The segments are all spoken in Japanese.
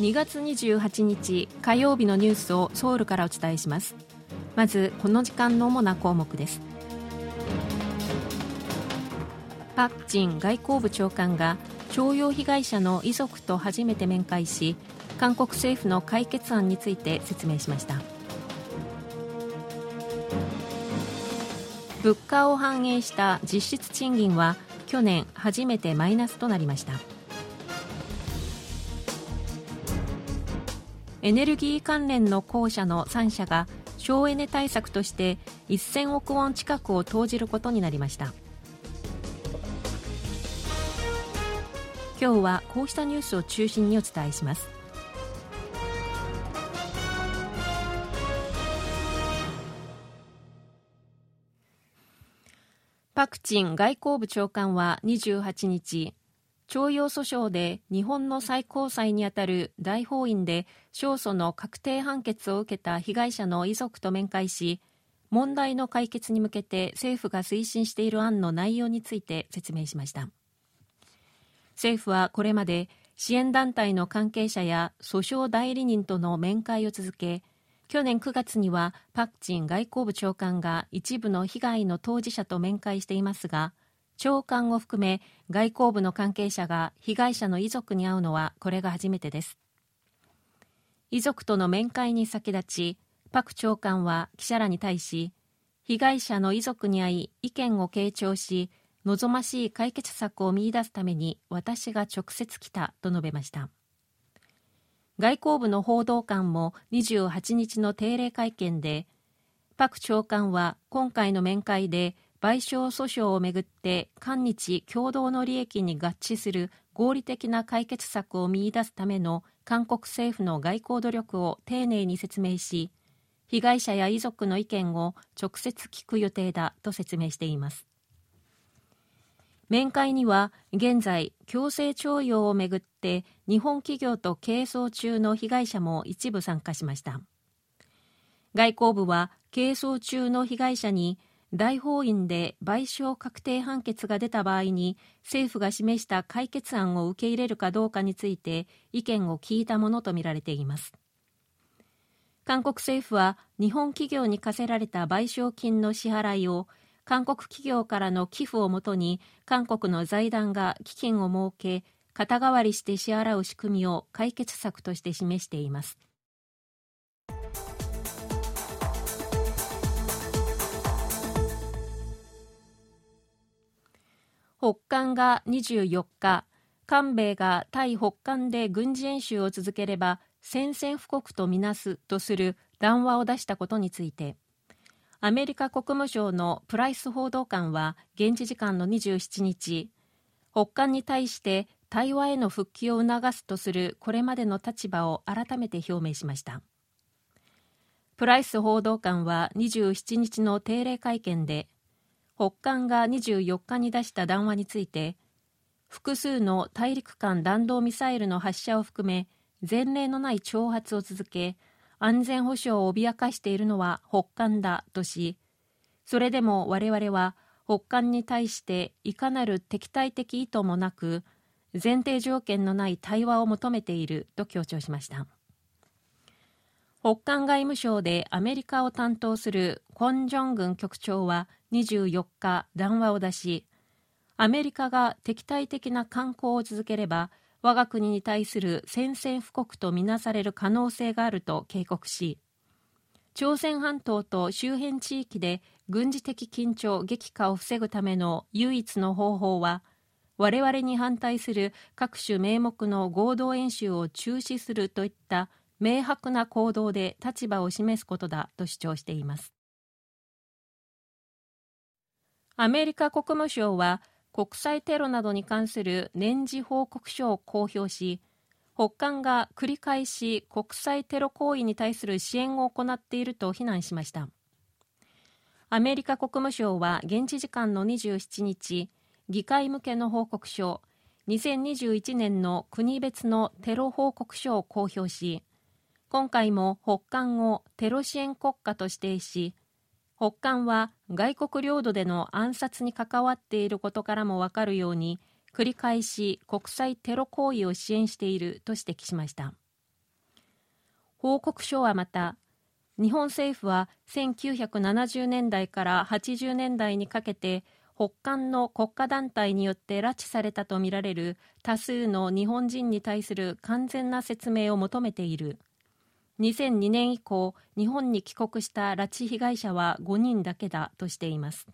2月28日火曜日のニュースをソウルからお伝えします。まずこの時間の主な項目です。パク・チン外交部長官が徴用被害者の遺族と初めて面会し韓国政府の解決案について説明しました。物価を反映した実質賃金は去年初めてマイナスとなりました。エネルギー関連の公社の3社が省エネ対策として1000億ウォン近くを投じることになりました。今日はこうしたニュースを中心にお伝えします。パク・チン外交部長官は28日徴用訴訟で日本の最高裁にあたる大法院で勝訴の確定判決を受けた被害者の遺族と面会し問題の解決に向けて政府が推進している案の内容について説明しました。政府はこれまで支援団体の関係者や訴訟代理人との面会を続け去年9月にはパク・チン外交部長官が一部の被害の当事者と面会していますが長官を含め外交部の関係者が被害者の遺族に会うのはこれが初めてです。遺族との面会に先立ちパク長官は記者らに対し被害者の遺族に会い意見を傾聴し望ましい解決策を見出すために私が直接来たと述べました。外交部の報道官も28日の定例会見でパク長官は今回の面会で賠償訴訟をめぐって韓日共同の利益に合致する合理的な解決策を見出すための韓国政府の外交努力を丁寧に説明し被害者や遺族の意見を直接聞く予定だと説明しています。面会には現在強制徴用をめぐって日本企業と係争中の被害者も一部参加しました。外交部は係争中の被害者に大法院で賠償確定判決が出た場合に政府が示した解決案を受け入れるかどうかについて意見を聞いたものとみられています。韓国政府は日本企業に課せられた賠償金の支払いを韓国企業からの寄付をもとに韓国の財団が基金を設け肩代わりして支払う仕組みを解決策として示しています。北韓が24日韓米が対北韓で軍事演習を続ければ宣戦布告とみなすとする談話を出したことについてアメリカ国務省のプライス報道官は現地時間の27日北韓に対して対話への復帰を促すとするこれまでの立場を改めて表明しました。プライス報道官は27日の定例会見で北韓が24日に出した談話について複数の大陸間弾道ミサイルの発射を含め前例のない挑発を続け安全保障を脅かしているのは北韓だとしそれでも我々は北韓に対していかなる敵対的意図もなく前提条件のない対話を求めていると強調しました。北韓外務省でアメリカを担当するコン・ジョングン局長は24日談話を出しアメリカが敵対的な観光を続ければ我が国に対する宣戦布告とみなされる可能性があると警告し朝鮮半島と周辺地域で軍事的緊張激化を防ぐための唯一の方法は我々に反対する各種名目の合同演習を中止するといった明白な行動で立場を示すことだと主張しています。アメリカ国務省は国際テロなどに関する年次報告書を公表し北韓が繰り返し国際テロ行為に対する支援を行っていると非難しました。アメリカ国務省は現地時間の27日議会向けの報告書2021年の国別のテロ報告書を公表し今回も北韓をテロ支援国家と指定し北韓は外国領土での暗殺に関わっていることからもわかるように繰り返し国際テロ行為を支援していると指摘しました。報告書はまた日本政府は1970年代から80年代にかけて北韓の国家団体によって拉致されたとみられる多数の日本人に対する完全な説明を求めている。2002年以降日本に帰国した拉致被害者は5人だけだとしています。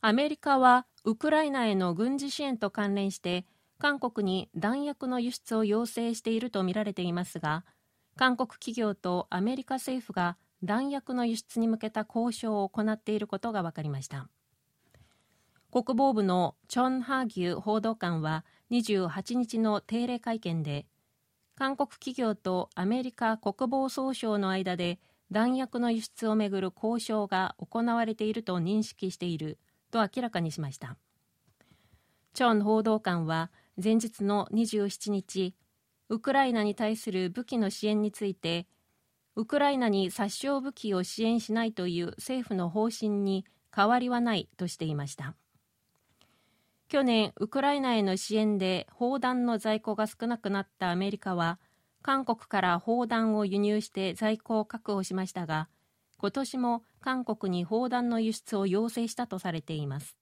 アメリカはウクライナへの軍事支援と関連して韓国に弾薬の輸出を要請しているとみられていますが韓国企業とアメリカ政府が弾薬の輸出に向けた交渉を行っていることが分かりました。国防部のチョン・ハーギュ報道官は28日の定例会見で韓国企業とアメリカ国防総省の間で弾薬の輸出をめぐる交渉が行われていると認識していると明らかにしました。チョン報道官は前日の27日ウクライナに対する武器の支援についてウクライナに殺傷武器を支援しないという政府の方針に変わりはないとしていました。去年ウクライナへの支援で砲弾の在庫が少なくなったアメリカは韓国から砲弾を輸入して在庫を確保しましたが今年も韓国に砲弾の輸出を要請したとされています。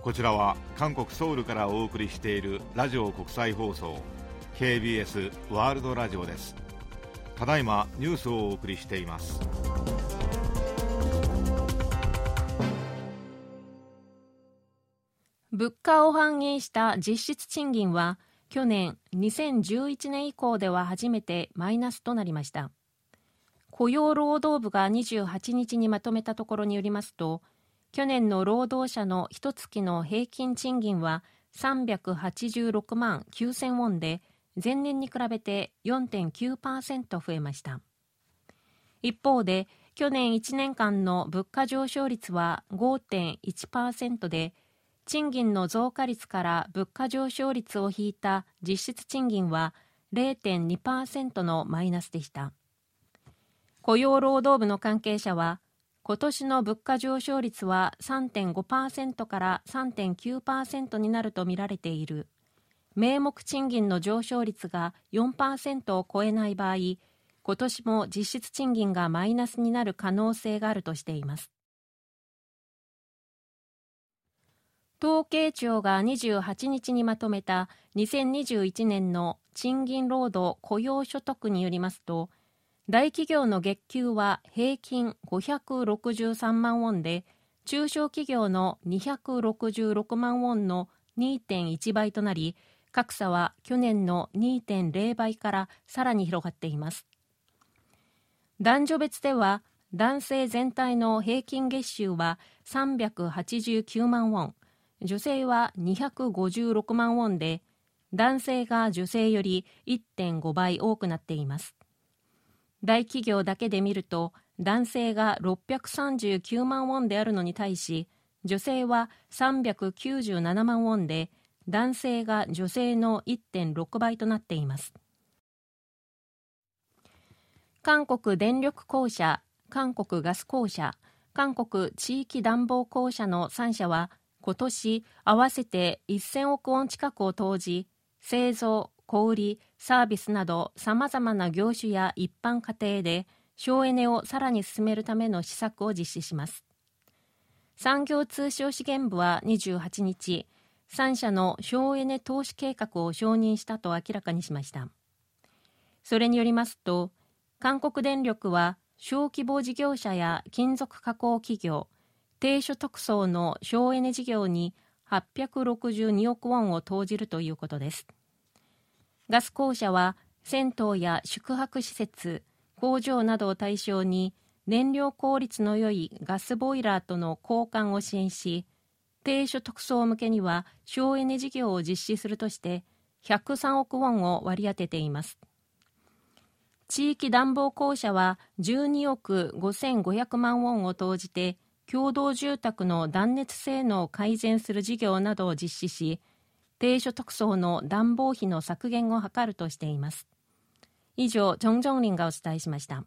こちらは韓国ソウルからお送りしているラジオ国際放送 KBS ワールドラジオです。ただいまニュースをお送りしています。物価を反映した実質賃金は去年2011年以降では初めてマイナスとなりました。雇用労働部が28日にまとめたところによりますと去年の労働者の一月の平均賃金は386万9000ウォンで前年に比べて4.9%増えました。一方で去年1年間の物価上昇率は5.1%で賃金の増加率から物価上昇率を引いた実質賃金は0.2%のマイナスでした。雇用労働部の関係者は今年の物価上昇率は3.5%から3.9%になるとみられている。名目賃金の上昇率が4%を超えない場合今年も実質賃金がマイナスになる可能性があるとしています。統計庁が28日にまとめた2021年の賃金労働雇用所得によりますと大企業の月給は平均563万ウォンで中小企業の266万ウォンの2.1倍となり格差は去年の2.0倍からさらに広がっています。男女別では男性全体の平均月収は389万ウォン女性は256万ウォンで男性が女性より1.5倍多くなっています。大企業だけで見ると男性が639万ウォンであるのに対し女性は397万ウォンで男性が女性の1.6倍となっています。韓国電力公社韓国ガス公社韓国地域暖房公社の3社は今年合わせて1000億ウォン近くを投じ製造小売サービスなどさまざまな業種や一般家庭で省エネをさらに進めるための施策を実施します。産業通商資源部は28日3社の省エネ投資計画を承認したと明らかにしました。それによりますと韓国電力は小規模事業者や金属加工企業低所得層の省エネ事業に862億ウォンを投じるということです。ガス公社は銭湯や宿泊施設工場などを対象に燃料効率の良いガスボイラーとの交換を支援し低所得層向けには省エネ事業を実施するとして103億ウォンを割り当てています地域暖房公社は12億5500万ウォンを投じて共同住宅の断熱性能を改善する事業などを実施し低所得層の暖房費の削減を図るとしています以上、ジョンジョンリンがお伝えしました。